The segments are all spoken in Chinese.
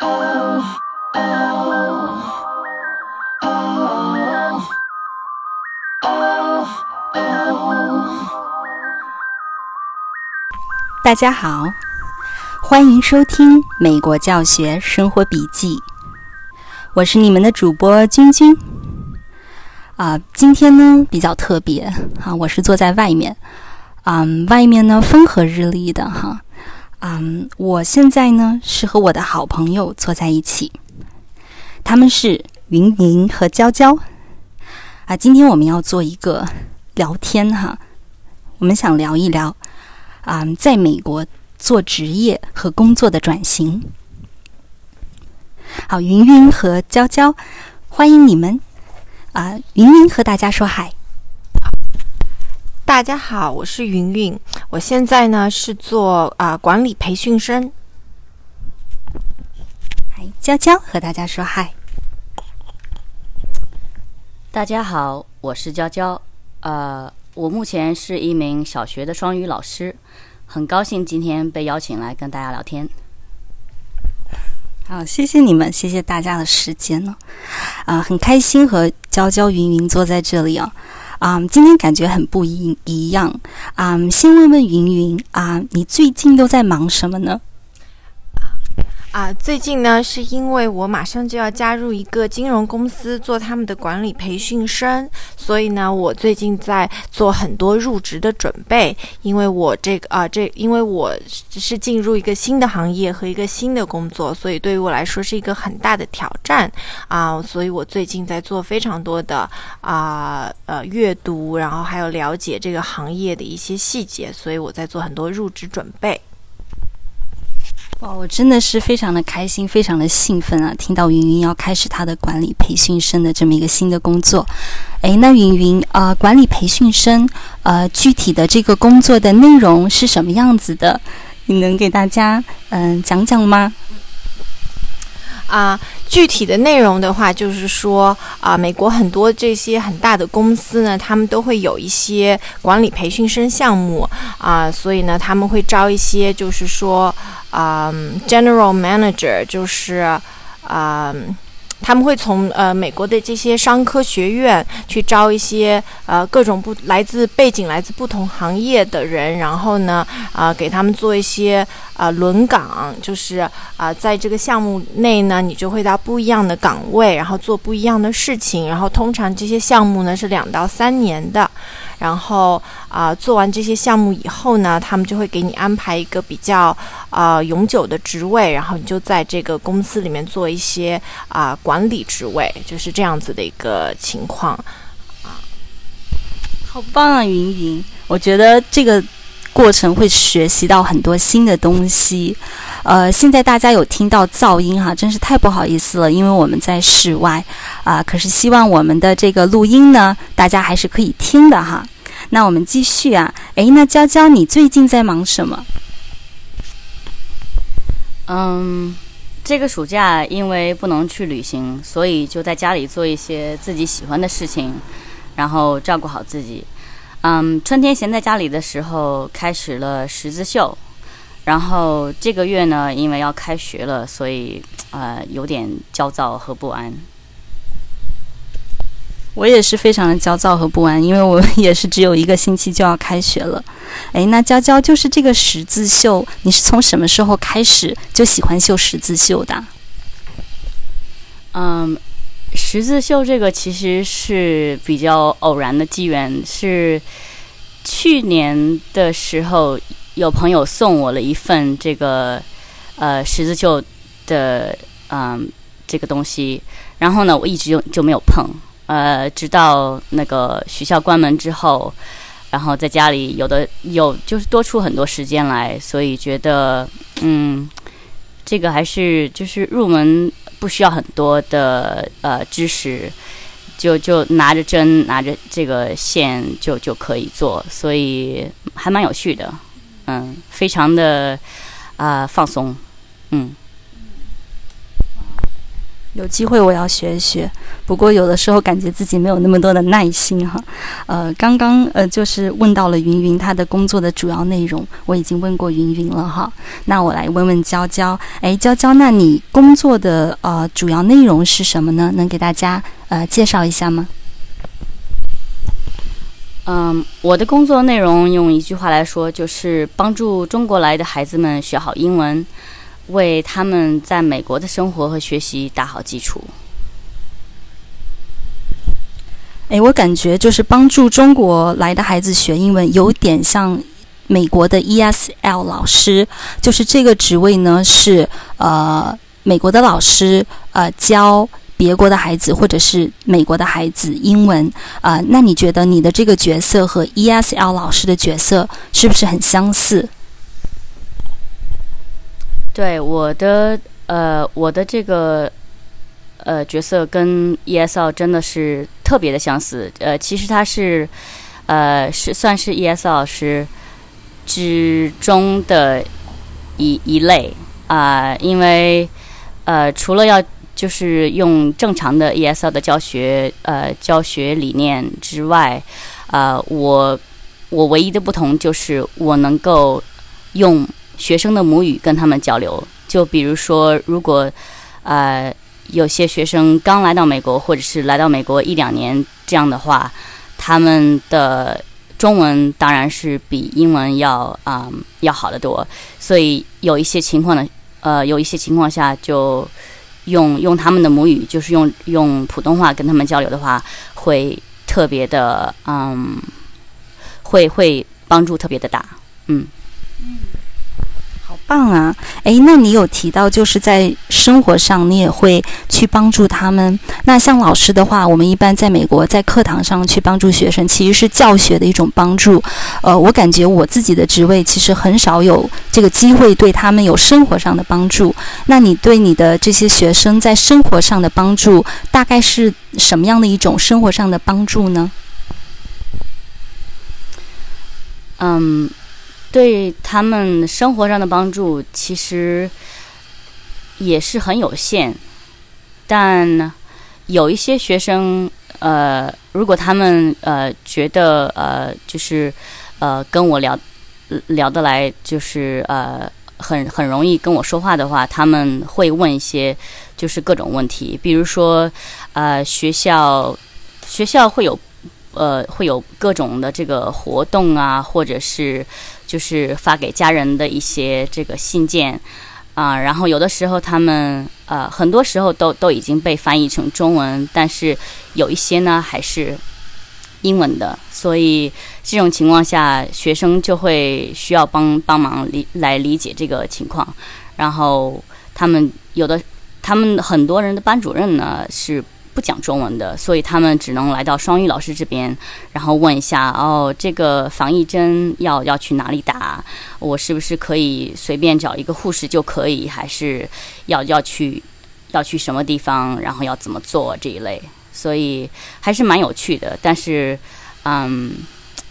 大家好，欢迎收听《美国教学生活笔记》，我是你们的主播君君。啊，今天呢比较特别啊，我是坐在外面，嗯，外面呢风和日丽的哈，嗯，我现在呢是和我的好朋友坐在一起，他们是云云和娇娇。啊，今天我们要做一个聊天哈，我们想聊一聊。啊，在美国做职业和工作的转型。好，云云和娇娇，欢迎你们。啊，云云和大家说嗨。大家好，我是云云，我现在呢是做啊管理培训生。嗨，娇娇和大家说嗨。大家好，我是娇娇。呃。我目前是一名小学的双语老师，很高兴今天被邀请来跟大家聊天。好，谢谢你们，谢谢大家的时间呢。啊，很开心和娇娇、云云坐在这里啊。啊，今天感觉很不一一样。啊，先问问云云啊，你最近都在忙什么呢？啊，最近呢，是因为我马上就要加入一个金融公司做他们的管理培训生，所以呢，我最近在做很多入职的准备。因为我这个啊，这因为我是进入一个新的行业和一个新的工作，所以对于我来说是一个很大的挑战啊。所以我最近在做非常多的啊呃阅读，然后还有了解这个行业的一些细节，所以我在做很多入职准备。哦，我真的是非常的开心，非常的兴奋啊！听到云云要开始她的管理培训生的这么一个新的工作，哎，那云云啊，管理培训生，呃，具体的这个工作的内容是什么样子的？你能给大家嗯讲讲吗？啊，具体的内容的话，就是说啊，美国很多这些很大的公司呢，他们都会有一些管理培训生项目啊，所以呢，他们会招一些，就是说啊，general manager，就是啊。他们会从呃美国的这些商科学院去招一些呃各种不来自背景来自不同行业的人，然后呢啊给他们做一些啊轮岗，就是啊在这个项目内呢，你就会到不一样的岗位，然后做不一样的事情，然后通常这些项目呢是两到三年的。然后啊，做完这些项目以后呢，他们就会给你安排一个比较啊永久的职位，然后你就在这个公司里面做一些啊管理职位，就是这样子的一个情况啊。好棒啊，云云！我觉得这个过程会学习到很多新的东西。呃，现在大家有听到噪音哈，真是太不好意思了，因为我们在室外啊。可是希望我们的这个录音呢，大家还是可以听的哈。那我们继续啊，诶，那娇娇，你最近在忙什么？嗯，这个暑假因为不能去旅行，所以就在家里做一些自己喜欢的事情，然后照顾好自己。嗯，春天闲在家里的时候，开始了十字绣。然后这个月呢，因为要开学了，所以呃有点焦躁和不安。我也是非常的焦躁和不安，因为我 也是只有一个星期就要开学了。哎，那娇娇就是这个十字绣，你是从什么时候开始就喜欢绣十字绣的？嗯，十字绣这个其实是比较偶然的机缘，是去年的时候。有朋友送我了一份这个呃十字绣的嗯这个东西，然后呢，我一直就就没有碰，呃，直到那个学校关门之后，然后在家里有的有就是多出很多时间来，所以觉得嗯这个还是就是入门不需要很多的呃知识，就就拿着针拿着这个线就就可以做，所以还蛮有趣的。嗯，非常的啊放松，嗯。有机会我要学一学，不过有的时候感觉自己没有那么多的耐心哈。呃，刚刚呃就是问到了云云她的工作的主要内容，我已经问过云云了哈。那我来问问娇娇，哎，娇娇，那你工作的呃主要内容是什么呢？能给大家呃介绍一下吗？嗯，我的工作内容用一句话来说，就是帮助中国来的孩子们学好英文。为他们在美国的生活和学习打好基础。哎，我感觉就是帮助中国来的孩子学英文，有点像美国的 ESL 老师。就是这个职位呢，是呃美国的老师呃教别国的孩子或者是美国的孩子英文啊。那你觉得你的这个角色和 ESL 老师的角色是不是很相似？对我的呃，我的这个呃角色跟 ESL 真的是特别的相似。呃，其实他是呃是算是 ESL 老师之中的一一类啊，因为呃除了要就是用正常的 ESL 的教学呃教学理念之外，啊，我我唯一的不同就是我能够用。学生的母语跟他们交流，就比如说，如果呃有些学生刚来到美国，或者是来到美国一两年这样的话，他们的中文当然是比英文要啊要好得多。所以有一些情况呢，呃，有一些情况下就用用他们的母语，就是用用普通话跟他们交流的话，会特别的嗯，会会帮助特别的大，嗯。棒啊！诶，那你有提到就是在生活上你也会去帮助他们。那像老师的话，我们一般在美国在课堂上去帮助学生，其实是教学的一种帮助。呃，我感觉我自己的职位其实很少有这个机会对他们有生活上的帮助。那你对你的这些学生在生活上的帮助，大概是什么样的一种生活上的帮助呢？嗯。对他们生活上的帮助其实也是很有限，但有一些学生，呃，如果他们呃觉得呃就是呃跟我聊聊得来，就是呃很很容易跟我说话的话，他们会问一些就是各种问题，比如说呃学校学校会有呃会有各种的这个活动啊，或者是。就是发给家人的一些这个信件，啊，然后有的时候他们呃，很多时候都都已经被翻译成中文，但是有一些呢还是英文的，所以这种情况下，学生就会需要帮帮忙理来理解这个情况，然后他们有的他们很多人的班主任呢是。不讲中文的，所以他们只能来到双语老师这边，然后问一下哦，这个防疫针要要去哪里打？我是不是可以随便找一个护士就可以？还是要要去要去什么地方？然后要怎么做这一类？所以还是蛮有趣的。但是，嗯，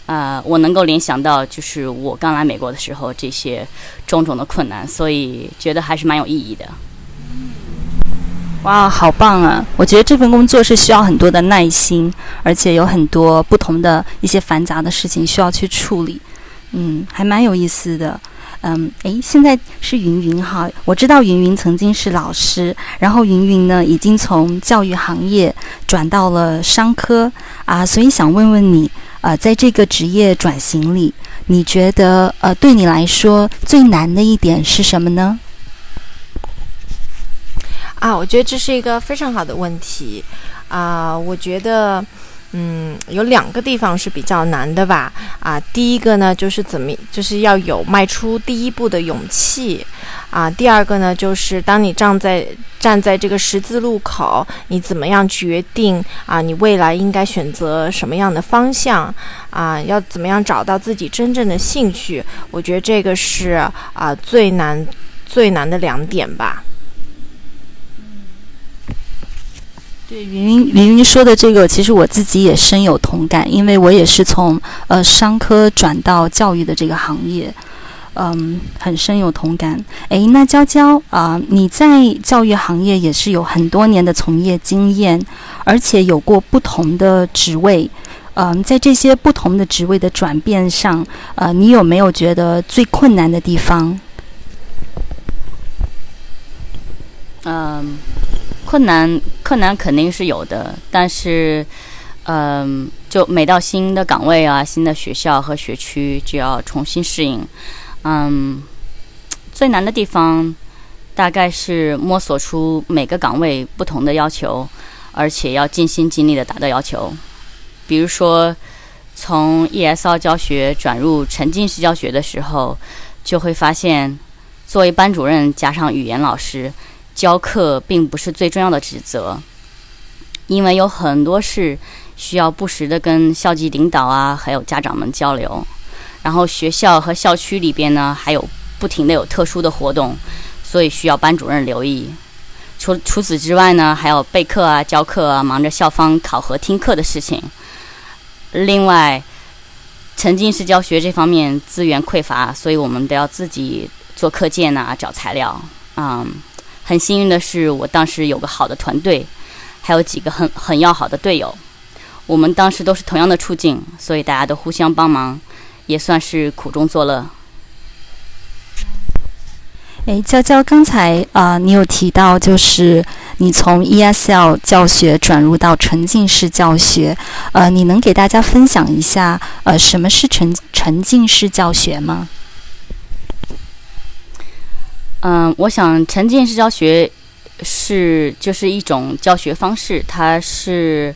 呃，我能够联想到就是我刚来美国的时候这些种种的困难，所以觉得还是蛮有意义的。哇，好棒啊！我觉得这份工作是需要很多的耐心，而且有很多不同的一些繁杂的事情需要去处理。嗯，还蛮有意思的。嗯，诶，现在是云云哈，我知道云云曾经是老师，然后云云呢已经从教育行业转到了商科啊，所以想问问你，呃，在这个职业转型里，你觉得呃对你来说最难的一点是什么呢？啊，我觉得这是一个非常好的问题，啊，我觉得，嗯，有两个地方是比较难的吧，啊，第一个呢就是怎么，就是要有迈出第一步的勇气，啊，第二个呢就是当你站在站在这个十字路口，你怎么样决定啊，你未来应该选择什么样的方向，啊，要怎么样找到自己真正的兴趣，我觉得这个是啊最难最难的两点吧。对云云云云说的这个，其实我自己也深有同感，因为我也是从呃商科转到教育的这个行业，嗯，很深有同感。诶，那娇娇啊，你在教育行业也是有很多年的从业经验，而且有过不同的职位。嗯，在这些不同的职位的转变上，呃，你有没有觉得最困难的地方？嗯，困难困难肯定是有的，但是，嗯，就每到新的岗位啊、新的学校和学区，就要重新适应。嗯，最难的地方大概是摸索出每个岗位不同的要求，而且要尽心尽力的达到要求。比如说，从 ESL 教学转入沉浸式教学的时候，就会发现，作为班主任加上语言老师，教课并不是最重要的职责，因为有很多事需要不时的跟校级领导啊，还有家长们交流。然后学校和校区里边呢，还有不停的有特殊的活动，所以需要班主任留意。除除此之外呢，还有备课啊、教课啊，忙着校方考核、听课的事情。另外，沉浸式教学这方面资源匮乏，所以我们都要自己做课件呐，找材料。嗯，很幸运的是，我当时有个好的团队，还有几个很很要好的队友。我们当时都是同样的处境，所以大家都互相帮忙，也算是苦中作乐。诶，娇娇，刚才啊，你有提到，就是你从 ESL 教学转入到沉浸式教学，呃，你能给大家分享一下，呃，什么是沉沉浸式教学吗？嗯，我想沉浸式教学是就是一种教学方式，它是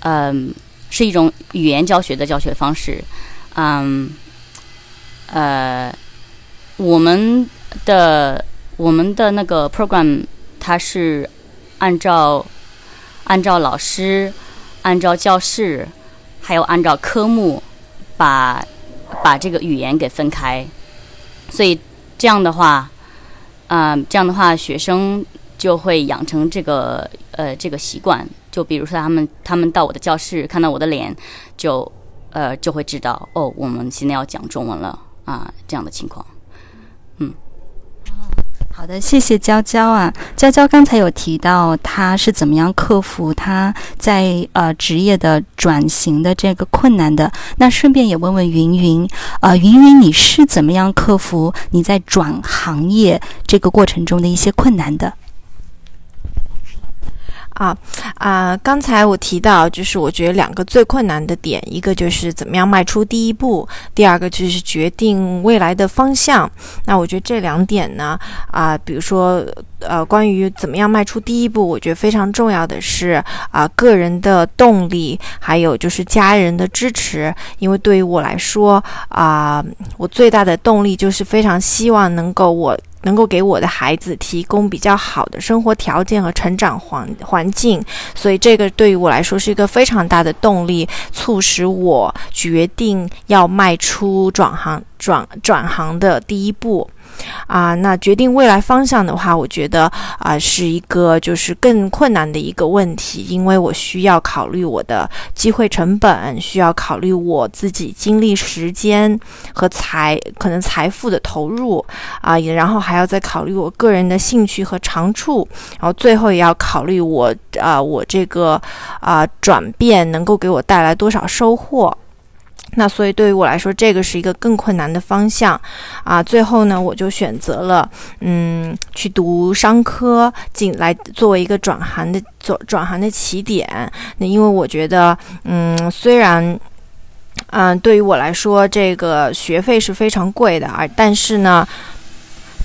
嗯是一种语言教学的教学方式，嗯，呃，我们。的我们的那个 program，它是按照按照老师、按照教室，还有按照科目，把把这个语言给分开。所以这样的话，啊，这样的话，学生就会养成这个呃这个习惯。就比如说他们他们到我的教室看到我的脸，就呃就会知道哦，我们现在要讲中文了啊，这样的情况，好的，谢谢娇娇啊。娇娇刚才有提到她是怎么样克服她在呃职业的转型的这个困难的。那顺便也问问云云，呃，云云你是怎么样克服你在转行业这个过程中的一些困难的？啊啊！刚才我提到，就是我觉得两个最困难的点，一个就是怎么样迈出第一步，第二个就是决定未来的方向。那我觉得这两点呢，啊，比如说，呃，关于怎么样迈出第一步，我觉得非常重要的是啊，个人的动力，还有就是家人的支持。因为对于我来说，啊，我最大的动力就是非常希望能够我。能够给我的孩子提供比较好的生活条件和成长环环境，所以这个对于我来说是一个非常大的动力，促使我决定要迈出转行转转行的第一步。啊，那决定未来方向的话，我觉得啊是一个就是更困难的一个问题，因为我需要考虑我的机会成本，需要考虑我自己精力、时间和财可能财富的投入啊，也然后还要再考虑我个人的兴趣和长处，然后最后也要考虑我啊我这个啊转变能够给我带来多少收获。那所以对于我来说，这个是一个更困难的方向，啊，最后呢，我就选择了，嗯，去读商科，进来作为一个转行的转转行的起点。那因为我觉得，嗯，虽然，嗯，对于我来说，这个学费是非常贵的，啊但是呢。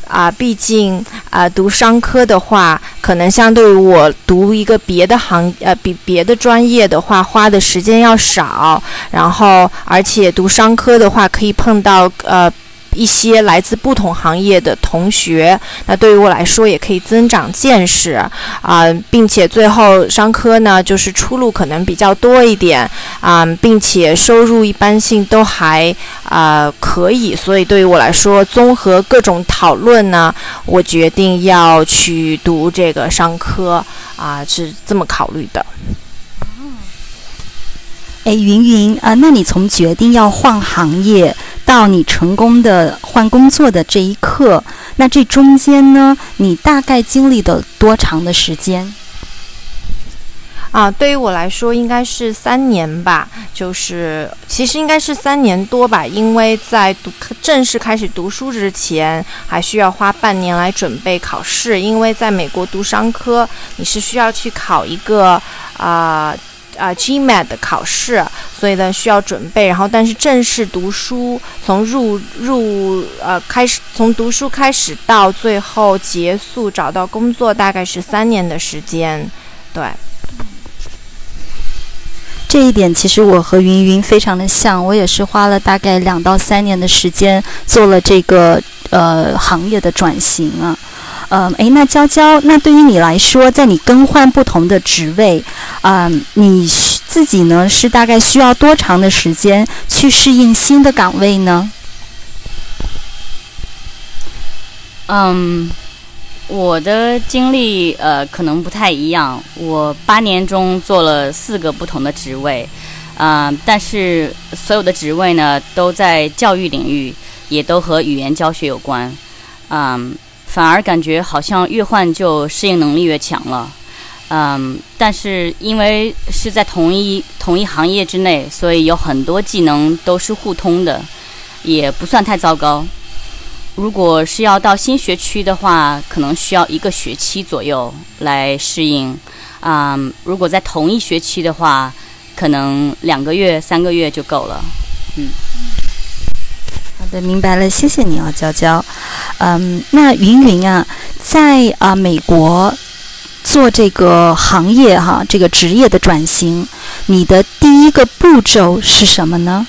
啊，毕竟啊，读商科的话，可能相对于我读一个别的行，呃，比别的专业的话，花的时间要少。然后，而且读商科的话，可以碰到呃。一些来自不同行业的同学，那对于我来说也可以增长见识啊，并且最后商科呢，就是出路可能比较多一点啊，并且收入一般性都还啊可以，所以对于我来说，综合各种讨论呢，我决定要去读这个商科啊，是这么考虑的。哎，云云啊，那你从决定要换行业到你成功的换工作的这一刻，那这中间呢，你大概经历了多长的时间？啊，对于我来说应该是三年吧，就是其实应该是三年多吧，因为在读正式开始读书之前，还需要花半年来准备考试，因为在美国读商科，你是需要去考一个啊。啊，GMAT 的考试，所以呢需要准备。然后，但是正式读书，从入入呃开始，从读书开始到最后结束找到工作，大概是三年的时间。对，这一点其实我和云云非常的像，我也是花了大概两到三年的时间做了这个呃行业的转型啊。嗯，诶，那娇娇，那对于你来说，在你更换不同的职位，啊，你自己呢是大概需要多长的时间去适应新的岗位呢？嗯，我的经历呃可能不太一样，我八年中做了四个不同的职位，啊，但是所有的职位呢都在教育领域，也都和语言教学有关，嗯。反而感觉好像越换就适应能力越强了，嗯，但是因为是在同一同一行业之内，所以有很多技能都是互通的，也不算太糟糕。如果是要到新学区的话，可能需要一个学期左右来适应，啊，如果在同一学期的话，可能两个月、三个月就够了，嗯。好的，明白了，谢谢你啊，娇娇。嗯，那云云啊，在啊美国做这个行业哈，这个职业的转型，你的第一个步骤是什么呢？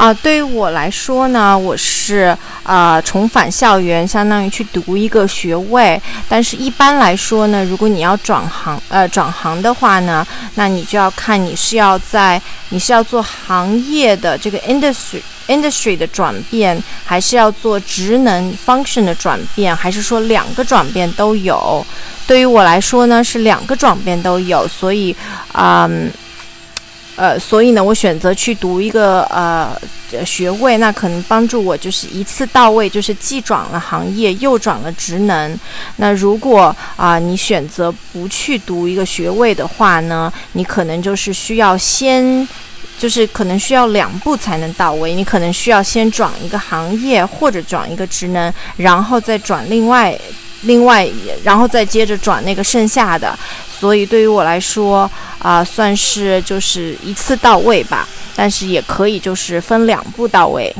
啊，对于我来说呢，我是啊重返校园，相当于去读一个学位。但是，一般来说呢，如果你要转行，呃，转行的话呢，那你就要看你是要在你是要做行业的这个 industry industry 的转变，还是要做职能 function 的转变，还是说两个转变都有？对于我来说呢，是两个转变都有，所以，嗯。呃，所以呢，我选择去读一个呃学位，那可能帮助我就是一次到位，就是既转了行业又转了职能。那如果啊你选择不去读一个学位的话呢，你可能就是需要先，就是可能需要两步才能到位。你可能需要先转一个行业或者转一个职能，然后再转另外。另外，然后再接着转那个剩下的，所以对于我来说啊，算是就是一次到位吧，但是也可以就是分两步到位。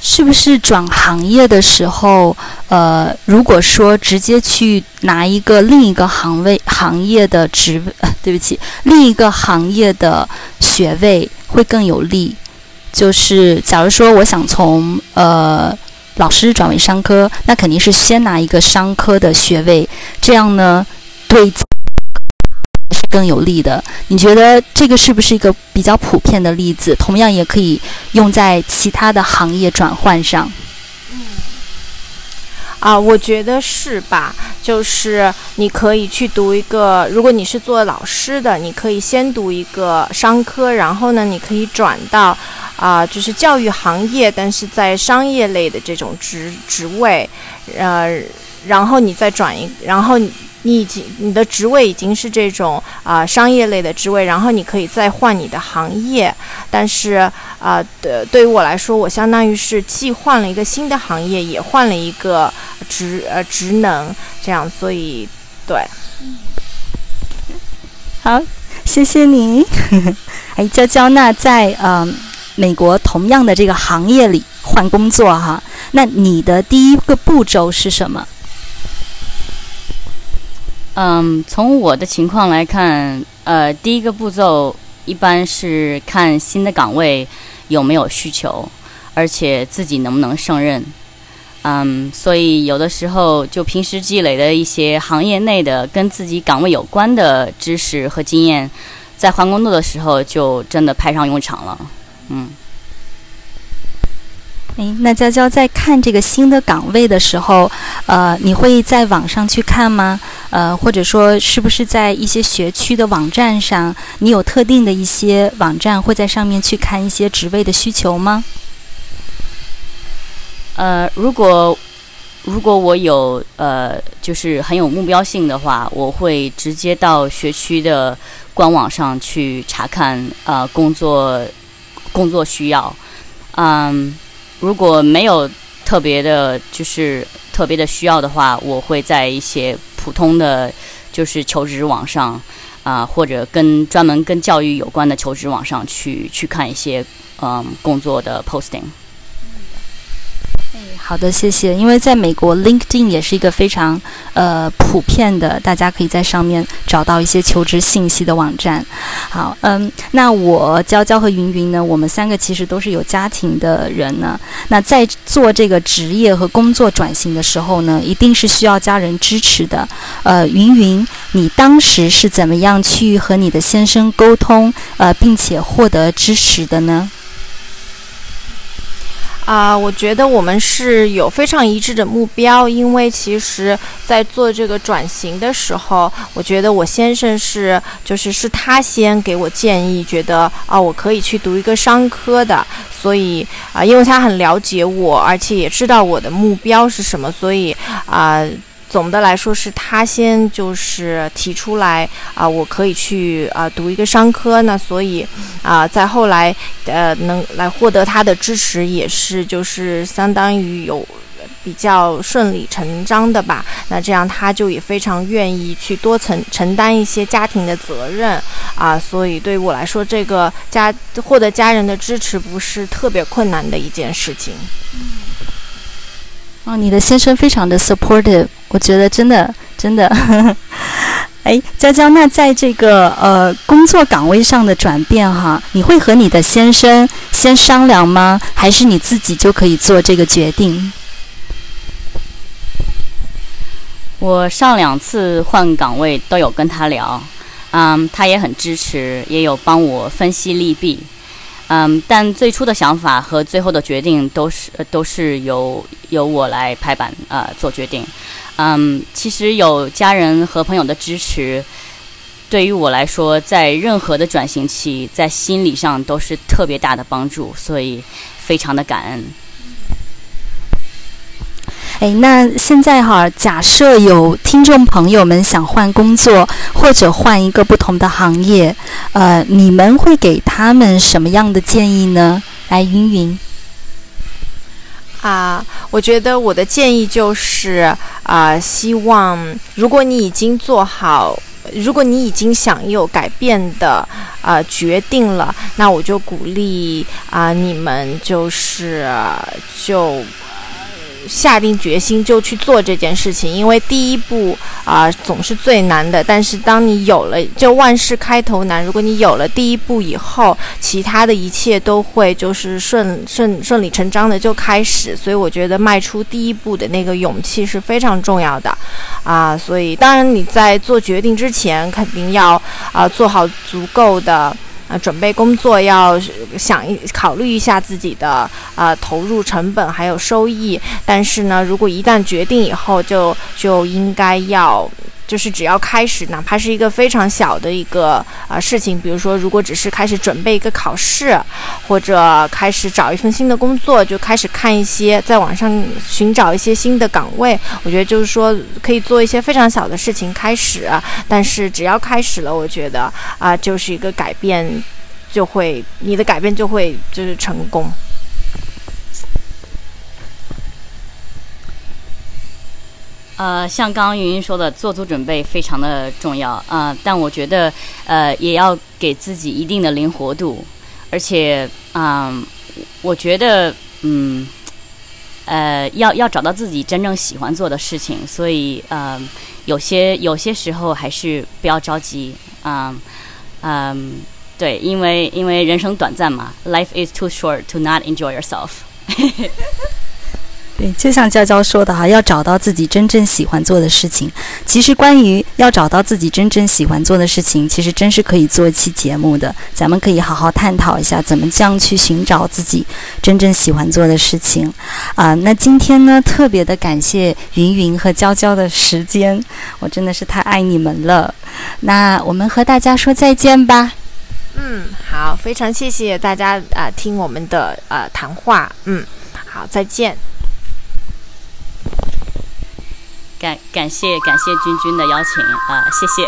是不是转行业的时候，呃，如果说直接去拿一个另一个行位行业的职，对不起，另一个行业的学位会更有利？就是假如说我想从呃。老师转为商科，那肯定是先拿一个商科的学位，这样呢，对是更有利的。你觉得这个是不是一个比较普遍的例子？同样也可以用在其他的行业转换上。啊，我觉得是吧？就是你可以去读一个，如果你是做老师的，你可以先读一个商科，然后呢，你可以转到啊，就是教育行业，但是在商业类的这种职职位，呃，然后你再转一，然后你。你已经你的职位已经是这种啊商业类的职位，然后你可以再换你的行业，但是啊对对于我来说，我相当于是既换了一个新的行业，也换了一个职呃职能，这样，所以对，好，谢谢你。哎，娇娇，那在嗯美国同样的这个行业里换工作哈，那你的第一个步骤是什么？嗯，从我的情况来看，呃，第一个步骤一般是看新的岗位有没有需求，而且自己能不能胜任。嗯，所以有的时候就平时积累的一些行业内的跟自己岗位有关的知识和经验，在换工作的时候就真的派上用场了。嗯。诶，那娇娇在看这个新的岗位的时候，呃，你会在网上去看吗？呃，或者说是不是在一些学区的网站上，你有特定的一些网站会在上面去看一些职位的需求吗？呃，如果如果我有呃，就是很有目标性的话，我会直接到学区的官网上去查看呃工作工作需要，嗯。如果没有特别的，就是特别的需要的话，我会在一些普通的，就是求职网上，啊，或者跟专门跟教育有关的求职网上去去看一些，嗯，工作的 posting。好的，谢谢。因为在美国，LinkedIn 也是一个非常呃普遍的，大家可以在上面找到一些求职信息的网站。好，嗯，那我娇娇和云云呢，我们三个其实都是有家庭的人呢。那在做这个职业和工作转型的时候呢，一定是需要家人支持的。呃，云云，你当时是怎么样去和你的先生沟通，呃，并且获得支持的呢？啊，我觉得我们是有非常一致的目标，因为其实，在做这个转型的时候，我觉得我先生是，就是是他先给我建议，觉得啊，我可以去读一个商科的，所以啊，因为他很了解我，而且也知道我的目标是什么，所以啊。总的来说是他先就是提出来啊，我可以去啊读一个商科，那所以啊，在后来呃能来获得他的支持，也是就是相当于有比较顺理成章的吧。那这样他就也非常愿意去多承承担一些家庭的责任啊，所以对我来说，这个家获得家人的支持不是特别困难的一件事情。哦，你的先生非常的 supportive，我觉得真的真的。哎，娇娇，那在这个呃工作岗位上的转变哈，你会和你的先生先商量吗？还是你自己就可以做这个决定？我上两次换岗位都有跟他聊，嗯，他也很支持，也有帮我分析利弊。嗯，但最初的想法和最后的决定都是都是由由我来拍板啊做决定。嗯，其实有家人和朋友的支持，对于我来说，在任何的转型期，在心理上都是特别大的帮助，所以非常的感恩。哎，那现在哈，假设有听众朋友们想换工作或者换一个不同的行业，呃，你们会给他们什么样的建议呢？来，云云。啊，我觉得我的建议就是啊，希望如果你已经做好，如果你已经想有改变的啊决定了，那我就鼓励啊你们就是就。下定决心就去做这件事情，因为第一步啊总是最难的。但是当你有了，就万事开头难。如果你有了第一步以后，其他的一切都会就是顺顺顺理成章的就开始。所以我觉得迈出第一步的那个勇气是非常重要的，啊，所以当然你在做决定之前，肯定要啊做好足够的。啊，准备工作要想一考虑一下自己的啊投入成本还有收益，但是呢，如果一旦决定以后，就就应该要。就是只要开始，哪怕是一个非常小的一个啊事情，比如说，如果只是开始准备一个考试，或者开始找一份新的工作，就开始看一些在网上寻找一些新的岗位，我觉得就是说可以做一些非常小的事情开始，但是只要开始了，我觉得啊就是一个改变，就会你的改变就会就是成功。呃，像刚刚云云说的，做足准备非常的重要啊。但我觉得，呃，也要给自己一定的灵活度，而且，嗯，我觉得，嗯，呃，要要找到自己真正喜欢做的事情。所以，呃，有些有些时候还是不要着急，嗯嗯，对，因为因为人生短暂嘛，Life is too short to not enjoy yourself。对，就像娇娇说的哈，要找到自己真正喜欢做的事情。其实关于要找到自己真正喜欢做的事情，其实真是可以做一期节目的。咱们可以好好探讨一下，怎么这样去寻找自己真正喜欢做的事情。啊，那今天呢，特别的感谢云云和娇娇的时间，我真的是太爱你们了。那我们和大家说再见吧。嗯，好，非常谢谢大家啊、听我们的呃谈话。嗯，好，再见。感感谢感谢君君的邀请啊、谢谢。